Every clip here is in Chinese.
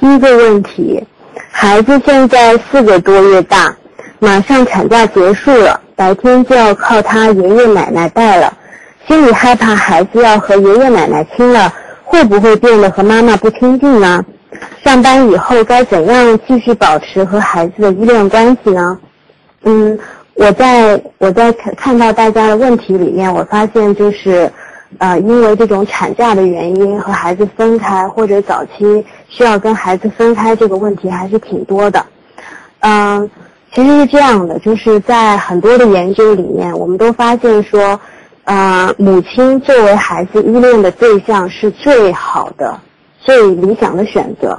第一个问题，孩子现在四个多月大，马上产假结束了，白天就要靠他爷爷奶奶带了，心里害怕孩子要和爷爷奶奶亲了，会不会变得和妈妈不亲近呢？上班以后该怎样继续保持和孩子的依恋关系呢？嗯，我在我在看看到大家的问题里面，我发现就是。呃，因为这种产假的原因和孩子分开，或者早期需要跟孩子分开这个问题还是挺多的。嗯，其实是这样的，就是在很多的研究里面，我们都发现说，呃，母亲作为孩子依恋的对象是最好的、最理想的选择。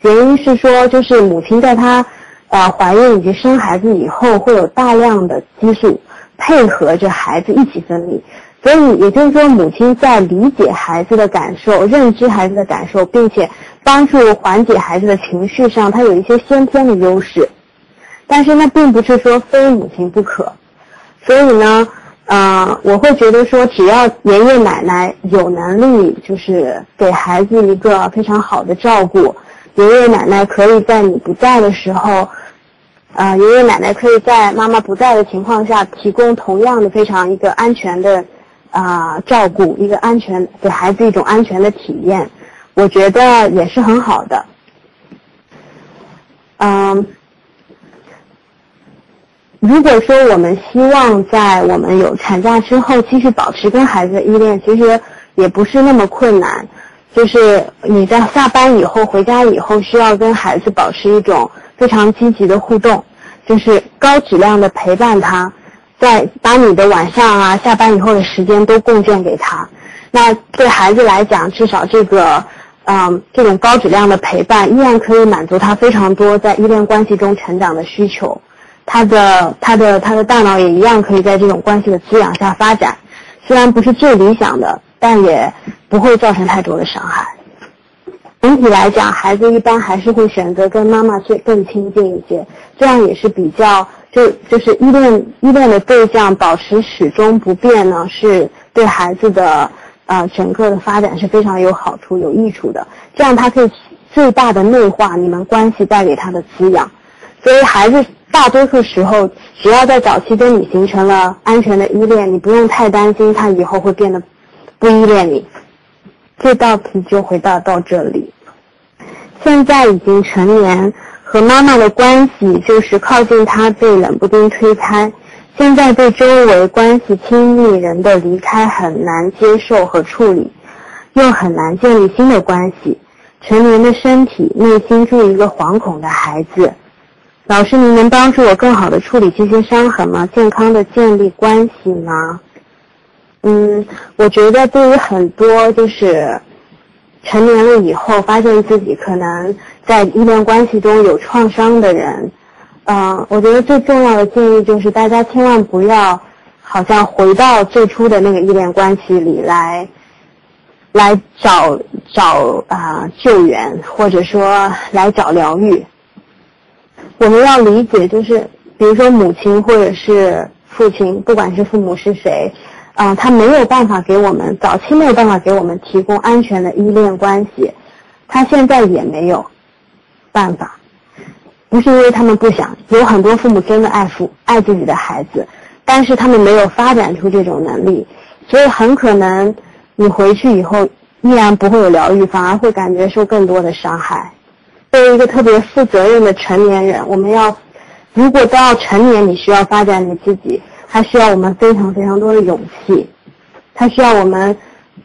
原因是说，就是母亲在她呃怀孕以及生孩子以后，会有大量的激素配合着孩子一起分泌。所以也就是说，母亲在理解孩子的感受、认知孩子的感受，并且帮助缓解孩子的情绪上，她有一些先天的优势。但是那并不是说非母亲不可。所以呢，呃，我会觉得说，只要爷爷奶奶有能力，就是给孩子一个非常好的照顾，爷爷奶奶可以在你不在的时候，呃，爷爷奶奶可以在妈妈不在的情况下，提供同样的非常一个安全的。啊，照顾一个安全，给孩子一种安全的体验，我觉得也是很好的。嗯，如果说我们希望在我们有产假之后继续保持跟孩子的依恋，其实也不是那么困难。就是你在下班以后回家以后，需要跟孩子保持一种非常积极的互动，就是高质量的陪伴他。在把你的晚上啊、下班以后的时间都贡献给他，那对孩子来讲，至少这个，嗯，这种高质量的陪伴依然可以满足他非常多在依恋关系中成长的需求，他的他的他的大脑也一样可以在这种关系的滋养下发展，虽然不是最理想的，但也不会造成太多的伤害。总体来讲，孩子一般还是会选择跟妈妈最更亲近一些，这样也是比较。就就是依恋依恋的对象保持始终不变呢，是对孩子的呃整个的发展是非常有好处有益处的。这样他可以最大的内化你们关系带给他的滋养。所以孩子大多数时候，只要在早期跟你形成了安全的依恋，你不用太担心他以后会变得不依恋你。这道题就回答到这里。现在已经成年。和妈妈的关系就是靠近他被冷不丁推开，现在对周围关系亲密人的离开很难接受和处理，又很难建立新的关系。成年的身体内心住一个惶恐的孩子。老师，您能帮助我更好的处理这些伤痕吗？健康的建立关系吗？嗯，我觉得对于很多就是成年了以后发现自己可能。在依恋关系中有创伤的人，嗯，我觉得最重要的建议就是大家千万不要，好像回到最初的那个依恋关系里来，来找找啊救援，或者说来找疗愈。我们要理解，就是比如说母亲或者是父亲，不管是父母是谁，啊，他没有办法给我们早期没有办法给我们提供安全的依恋关系，他现在也没有。办法，不是因为他们不想，有很多父母真的爱父爱自己的孩子，但是他们没有发展出这种能力，所以很可能你回去以后依然不会有疗愈，反而会感觉受更多的伤害。作为一个特别负责任的成年人，我们要如果都要成年，你需要发展你自己，它需要我们非常非常多的勇气，它需要我们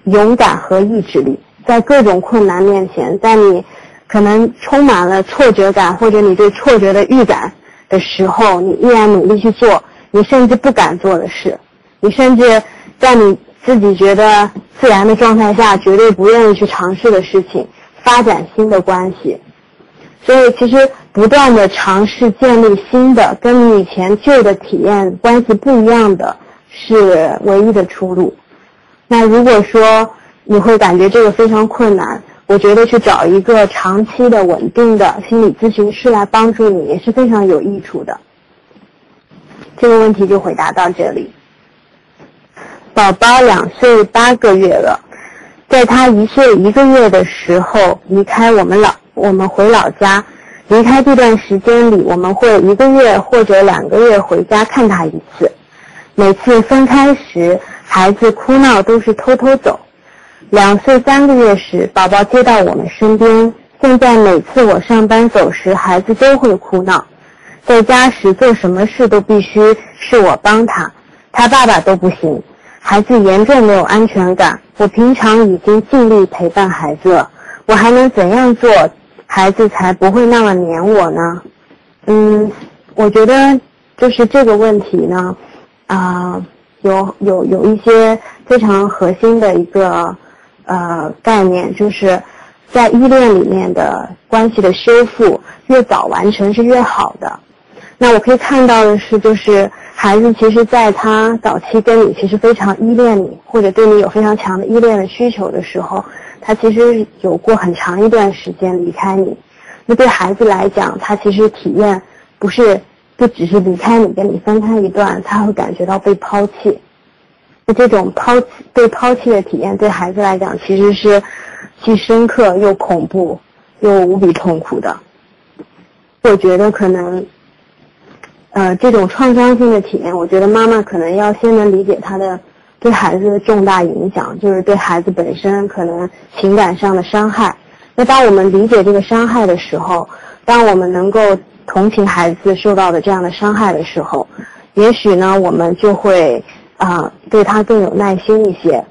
勇敢和意志力，在各种困难面前，在你。可能充满了挫折感，或者你对挫折的预感的时候，你依然努力去做你甚至不敢做的事，你甚至在你自己觉得自然的状态下，绝对不愿意去尝试的事情，发展新的关系。所以，其实不断的尝试建立新的跟你以前旧的体验关系不一样的，是唯一的出路。那如果说你会感觉这个非常困难。我觉得去找一个长期的、稳定的心理咨询师来帮助你也是非常有益处的。这个问题就回答到这里。宝宝两岁八个月了，在他一岁一个月的时候离开我们老我们回老家，离开这段时间里，我们会一个月或者两个月回家看他一次。每次分开时，孩子哭闹都是偷偷走。两岁三个月时，宝宝接到我们身边。现在每次我上班走时，孩子都会哭闹。在家时做什么事都必须是我帮他，他爸爸都不行。孩子严重没有安全感。我平常已经尽力陪伴孩子了，我还能怎样做，孩子才不会那么黏我呢？嗯，我觉得就是这个问题呢，啊，有有有一些非常核心的一个呃概念，就是在依恋里面的关系的修复，越早完成是越好的。那我可以看到的是，就是孩子其实在他早期跟你其实非常依恋你，或者对你有非常强的依恋的需求的时候，他其实有过很长一段时间离开你。那对孩子来讲，他其实体验不是不只是离开你，跟你分开一段，他会感觉到被抛弃。这种抛弃被抛弃的体验，对孩子来讲其实是既深刻又恐怖又无比痛苦的。我觉得可能。呃，这种创伤性的体验，我觉得妈妈可能要先能理解他的对孩子的重大影响，就是对孩子本身可能情感上的伤害。那当我们理解这个伤害的时候，当我们能够同情孩子受到的这样的伤害的时候，也许呢，我们就会啊对他更有耐心一些。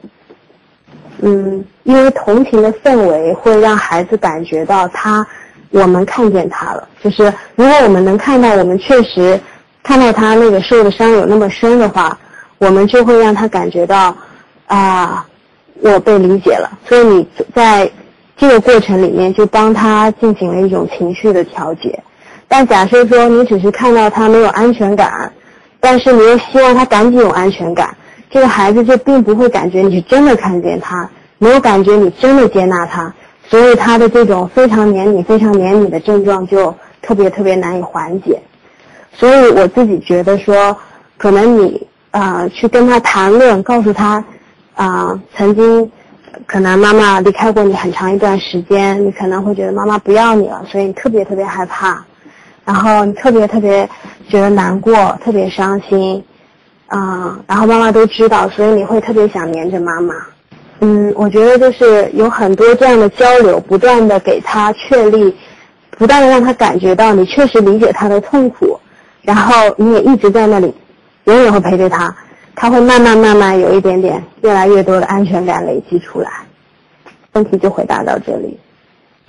嗯，因为同情的氛围会让孩子感觉到他，我们看见他了。就是如果我们能看到，我们确实。看到他那个受的伤有那么深的话，我们就会让他感觉到，啊，我被理解了。所以你在这个过程里面就帮他进行了一种情绪的调节。但假设说你只是看到他没有安全感，但是你又希望他赶紧有安全感，这个孩子就并不会感觉你是真的看见他，没有感觉你真的接纳他，所以他的这种非常黏你、非常黏你的症状就特别特别难以缓解。所以我自己觉得说，可能你啊去跟他谈论，告诉他啊曾经可能妈妈离开过你很长一段时间，你可能会觉得妈妈不要你了，所以你特别特别害怕，然后你特别特别觉得难过，特别伤心啊，然后妈妈都知道，所以你会特别想黏着妈妈。嗯，我觉得就是有很多这样的交流，不断的给他确立，不断的让他感觉到你确实理解他的痛苦。然后你也一直在那里，永远会陪着他，他会慢慢慢慢有一点点越来越多的安全感累积出来。问题就回答到这里。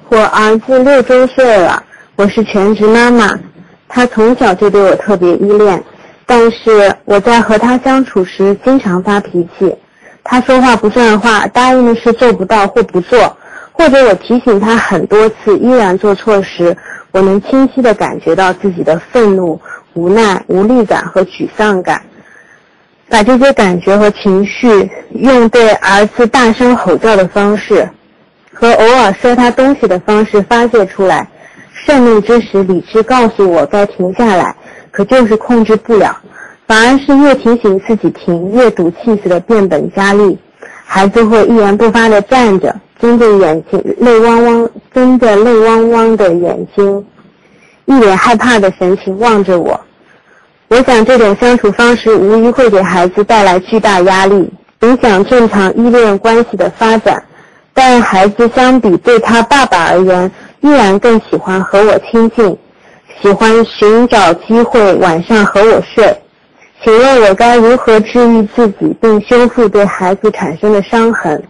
我儿子六周岁了，我是全职妈妈，他从小就对我特别依恋，但是我在和他相处时经常发脾气，他说话不算话，答应的事做不到或不做，或者我提醒他很多次依然做错时，我能清晰的感觉到自己的愤怒。无奈、无力感和沮丧感，把这些感觉和情绪用对儿子大声吼叫的方式，和偶尔摔他东西的方式发泄出来。盛怒之时，理智告诉我该停下来，可就是控制不了，反而是越提醒自己停，越赌气似的变本加厉。孩子会一言不发地站着，睁着眼睛，泪汪汪，睁着泪汪汪的眼睛，一脸害怕的神情望着我。我想这种相处方式无疑会给孩子带来巨大压力，影响正常依恋关系的发展。但孩子相比对他爸爸而言，依然更喜欢和我亲近，喜欢寻找机会晚上和我睡。请问我该如何治愈自己，并修复对孩子产生的伤痕？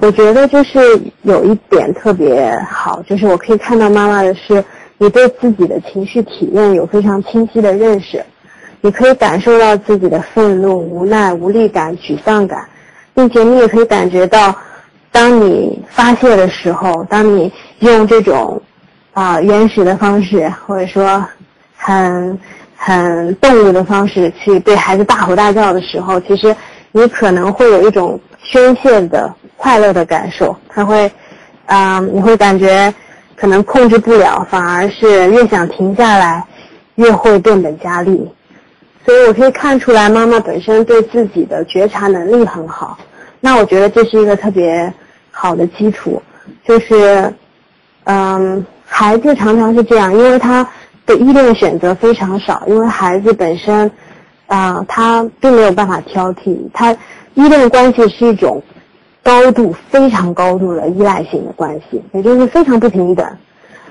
我觉得就是有一点特别好，就是我可以看到妈妈的是。你对自己的情绪体验有非常清晰的认识，你可以感受到自己的愤怒、无奈、无力感、沮丧感，并且你也可以感觉到，当你发泄的时候，当你用这种啊原始的方式，或者说很很动物的方式去对孩子大吼大叫的时候，其实你可能会有一种宣泄的快乐的感受，他会啊，你会感觉。可能控制不了，反而是越想停下来，越会变本加厉。所以我可以看出来，妈妈本身对自己的觉察能力很好。那我觉得这是一个特别好的基础，就是，嗯，孩子常常是这样，因为他的依恋选择非常少，因为孩子本身啊，他并没有办法挑剔，他依恋关系是一种高度非常高度的依赖性的关系，也就是非常不平等。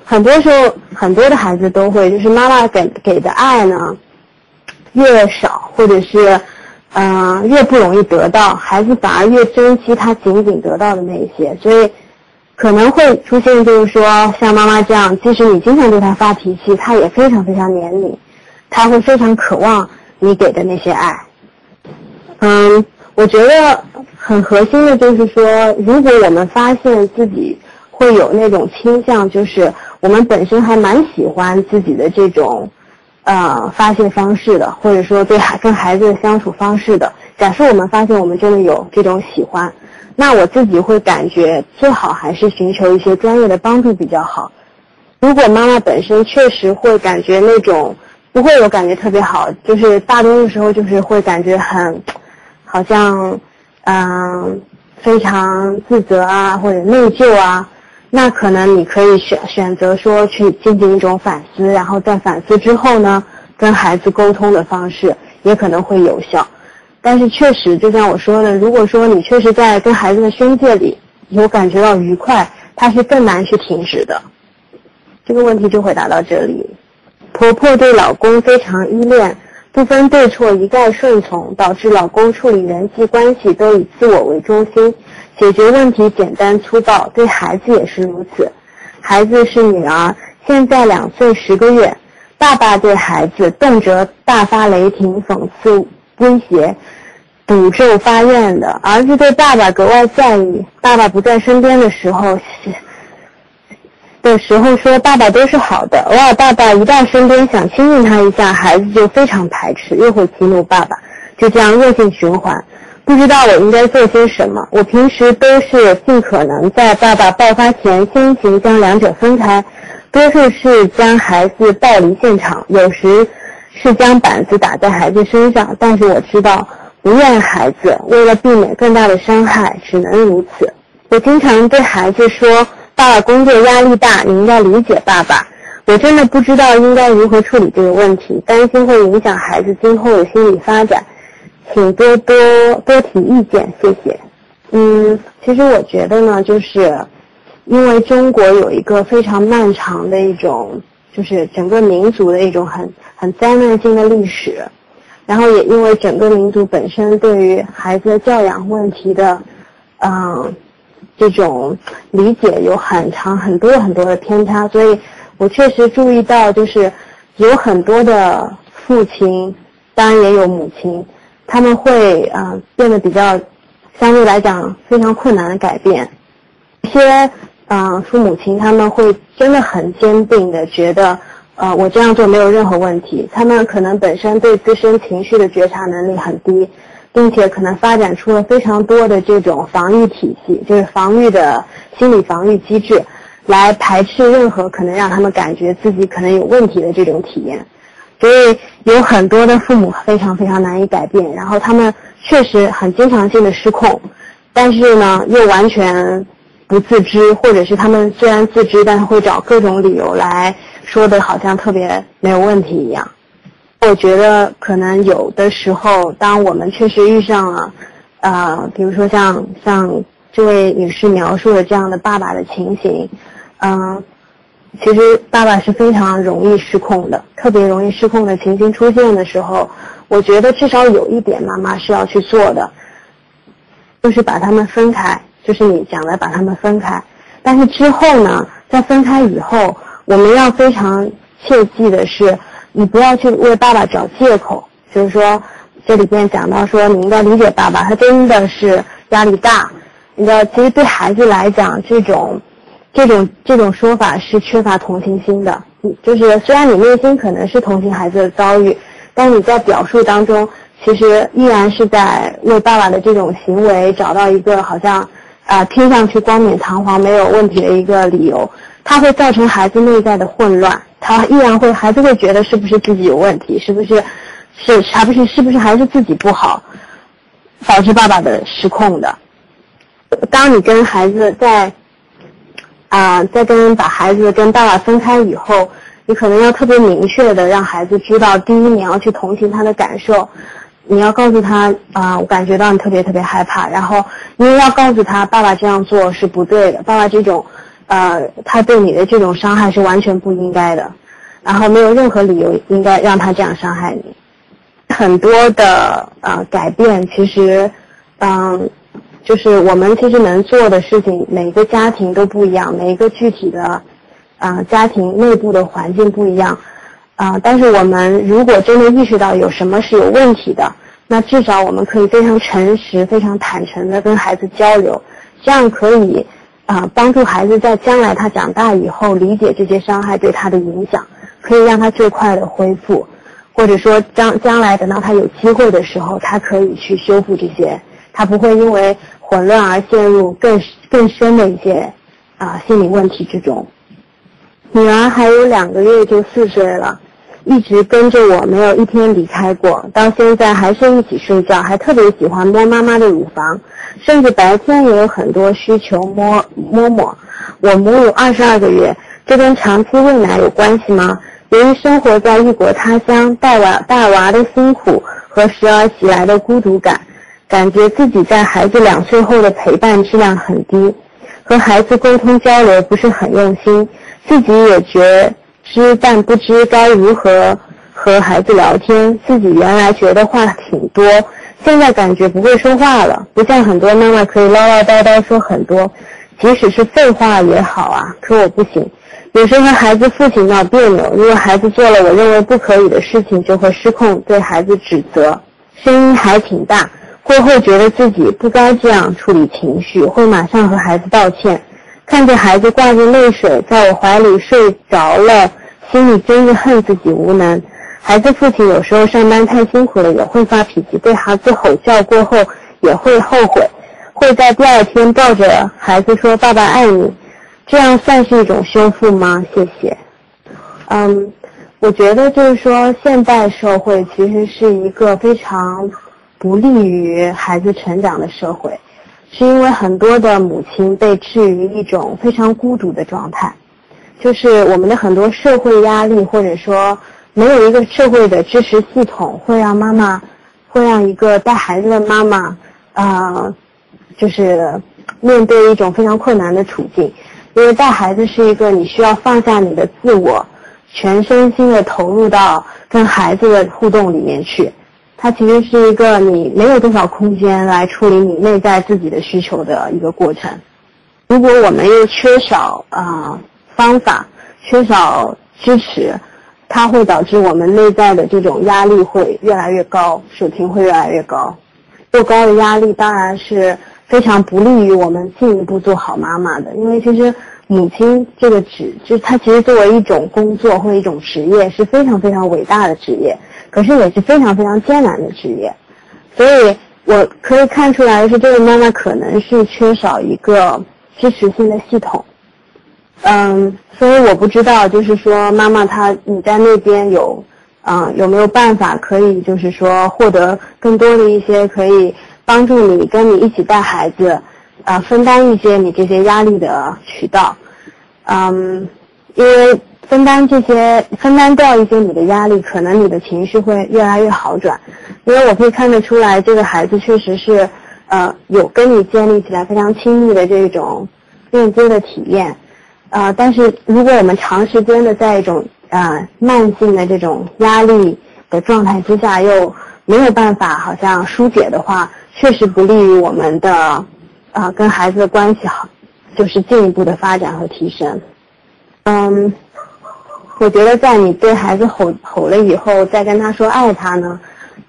很多时候，很多的孩子都会，就是妈妈给给的爱呢越少，或者是嗯越不容易得到，孩子反而越珍惜他仅仅得到的那些，所以可能会出现就是说像妈妈这样，即使你经常对他发脾气，他也非常非常黏你，他会非常渴望你给的那些爱。嗯，我觉得很核心的就是说，如果我们发现自己会有那种倾向，就是。我们本身还蛮喜欢自己的这种，呃，发泄方式的，或者说对孩跟孩子的相处方式的。假设我们发现我们真的有这种喜欢，那我自己会感觉最好还是寻求一些专业的帮助比较好。如果妈妈本身确实会感觉那种不会有感觉特别好，就是大多数时候就是会感觉很，好像，嗯，非常自责啊，或者内疚啊。那可能你可以选选择说去进行一种反思，然后在反思之后呢，跟孩子沟通的方式也可能会有效。但是确实，就像我说的，如果说你确实在跟孩子的宣泄里有感觉到愉快，他是更难去停止的。这个问题就回答到这里。婆婆对老公非常依恋，不分对错，一概顺从，导致老公处理人际关系都以自我为中心。解决问题简单粗暴，对孩子也是如此。孩子是女儿，现在两岁十个月。爸爸对孩子动辄大发雷霆、讽刺、威胁、诅咒发怨的。儿子对爸爸格外在意，爸爸不在身边的时候，的时候说爸爸都是好的。偶尔爸爸一到身边想亲近他一下，孩子就非常排斥，又会激怒爸爸，就这样恶性循环。不知道我应该做些什么。我平时都是尽可能在爸爸爆发前先行将两者分开，多数是将孩子抱离现场，有时是将板子打在孩子身上。但是我知道不怨孩子，为了避免更大的伤害，只能如此。我经常对孩子说：“爸爸工作压力大，你应该理解爸爸。”我真的不知道应该如何处理这个问题，担心会影响孩子今后的心理发展。请多多多提意见，谢谢。嗯，其实我觉得呢，就是因为中国有一个非常漫长的一种，就是整个民族的一种很很灾难性的历史，然后也因为整个民族本身对于孩子的教养问题的，嗯，这种理解有很长很多很多的偏差，所以我确实注意到，就是有很多的父亲，当然也有母亲。他们会啊变得比较相对来讲非常困难的改变，一些啊父母亲他们会真的很坚定的觉得呃我这样做没有任何问题，他们可能本身对自身情绪的觉察能力很低，并且可能发展出了非常多的这种防御体系，就是防御的心理防御机制，来排斥任何可能让他们感觉自己可能有问题的这种体验。所以有很多的父母非常非常难以改变，然后他们确实很经常性的失控，但是呢又完全不自知，或者是他们虽然自知，但是会找各种理由来说的好像特别没有问题一样。我觉得可能有的时候，当我们确实遇上了，呃，比如说像像这位女士描述的这样的爸爸的情形，嗯。其实爸爸是非常容易失控的，特别容易失控的情形出现的时候，我觉得至少有一点妈妈是要去做的，就是把他们分开，就是你讲的把他们分开。但是之后呢，在分开以后，我们要非常切记的是，你不要去为爸爸找借口，就是说这里边讲到说你应该理解爸爸，他真的是压力大，你知道，其实对孩子来讲这种。这种这种说法是缺乏同情心的，就是虽然你内心可能是同情孩子的遭遇，但你在表述当中，其实依然是在为爸爸的这种行为找到一个好像啊听上去冠冕堂皇没有问题的一个理由，它会造成孩子内在的混乱，他依然会孩子会觉得是不是自己有问题，是不是是还不是是不是还是自己不好，导致爸爸的失控的。当你跟孩子在。啊，在跟把孩子跟爸爸分开以后，你可能要特别明确的让孩子知道，第一你要去同情他的感受，你要告诉他啊，我感觉到你特别特别害怕，然后因为要告诉他，爸爸这样做是不对的，爸爸这种，呃，他对你的这种伤害是完全不应该的，然后没有任何理由应该让他这样伤害你。很多的呃改变，其实，嗯。就是我们其实能做的事情，每个家庭都不一样，每一个具体的，啊家庭内部的环境不一样，啊，但是我们如果真的意识到有什么是有问题的，那至少我们可以非常诚实、非常坦诚的跟孩子交流，这样可以啊帮助孩子在将来他长大以后理解这些伤害对他的影响，可以让他最快的恢复，或者说将将来等到他有机会的时候，他可以去修复这些，他不会因为。混乱而陷入更更深的一些啊心理问题之中。女儿还有两个月就四岁了，一直跟着我，没有一天离开过，到现在还是一起睡觉，还特别喜欢摸妈妈的乳房，甚至白天也有很多需求摸摸摸。我母乳二十二个月，这跟长期喂奶有关系吗？由于生活在异国他乡，带娃带娃的辛苦和时而袭来的孤独感。感觉自己在孩子两岁后的陪伴质量很低，和孩子沟通交流不是很用心，自己也觉知但不知该如何和孩子聊天。自己原来觉得话挺多，现在感觉不会说话了，不像很多妈妈可以唠唠叨叨说很多，即使是废话也好啊，可我不行。有时和孩子父亲闹别扭，如果孩子做了我认为不可以的事情，就会失控对孩子指责，声音还挺大。过后觉得自己不该这样处理情绪，会马上和孩子道歉。看着孩子挂着泪水在我怀里睡着了，心里真是恨自己无能。孩子父亲有时候上班太辛苦了，也会发脾气，对孩子吼叫过后也会后悔，会在第二天抱着孩子说“爸爸爱你”。这样算是一种修复吗？谢谢。嗯，我觉得就是说，现代社会其实是一个非常。不利于孩子成长的社会，是因为很多的母亲被置于一种非常孤独的状态，就是我们的很多社会压力，或者说没有一个社会的支持系统，会让妈妈，会让一个带孩子的妈妈，啊，就是面对一种非常困难的处境，因为带孩子是一个你需要放下你的自我，全身心的投入到跟孩子的互动里面去。它其实是一个你没有多少空间来处理你内在自己的需求的一个过程。如果我们又缺少啊方法，缺少支持，它会导致我们内在的这种压力会越来越高，水平会越来越高。过高的压力当然是非常不利于我们进一步做好妈妈的，因为其实母亲这个职，就是它其实作为一种工作或一种职业是非常非常伟大的职业。可是也是非常非常艰难的职业，所以我可以看出来是，这个妈妈可能是缺少一个支持性的系统。嗯，所以我不知道，就是说妈妈她你在那边有，啊有没有办法可以就是说获得更多的一些可以帮助你跟你一起带孩子，啊分担一些你这些压力的渠道。嗯，因为。分担这些，分担掉一些你的压力，可能你的情绪会越来越好转。因为我可以看得出来，这个孩子确实是，呃，有跟你建立起来非常亲密的这种链接的体验。呃，但是如果我们长时间的在一种呃慢性的这种压力的状态之下，又没有办法好像疏解的话，确实不利于我们的啊跟孩子的关系好，就是进一步的发展和提升。嗯。我觉得在你对孩子吼吼了以后，再跟他说爱他呢，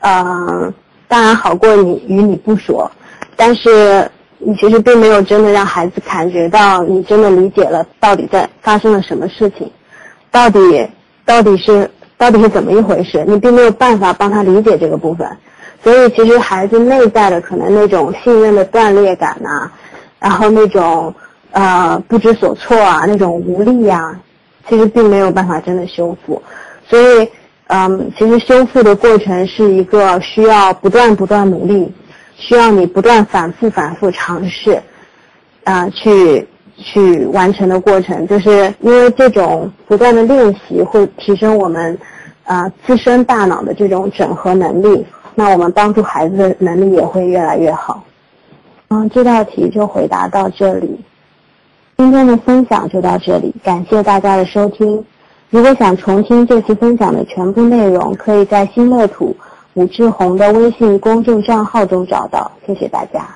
呃，当然好过你与你不说，但是你其实并没有真的让孩子感觉到你真的理解了到底在发生了什么事情，到底到底是到底是怎么一回事，你并没有办法帮他理解这个部分，所以其实孩子内在的可能那种信任的断裂感呐，然后那种呃不知所措啊，那种无力呀。其实并没有办法真的修复，所以，嗯，其实修复的过程是一个需要不断不断努力，需要你不断反复反复尝试，啊，去去完成的过程，就是因为这种不断的练习会提升我们啊自身大脑的这种整合能力，那我们帮助孩子的能力也会越来越好。嗯，这道题就回答到这里，今天的分享就到这里，感谢大家的收听。如果想重听这次分享的全部内容，可以在新乐土武志红的微信公众账号中找到。谢谢大家。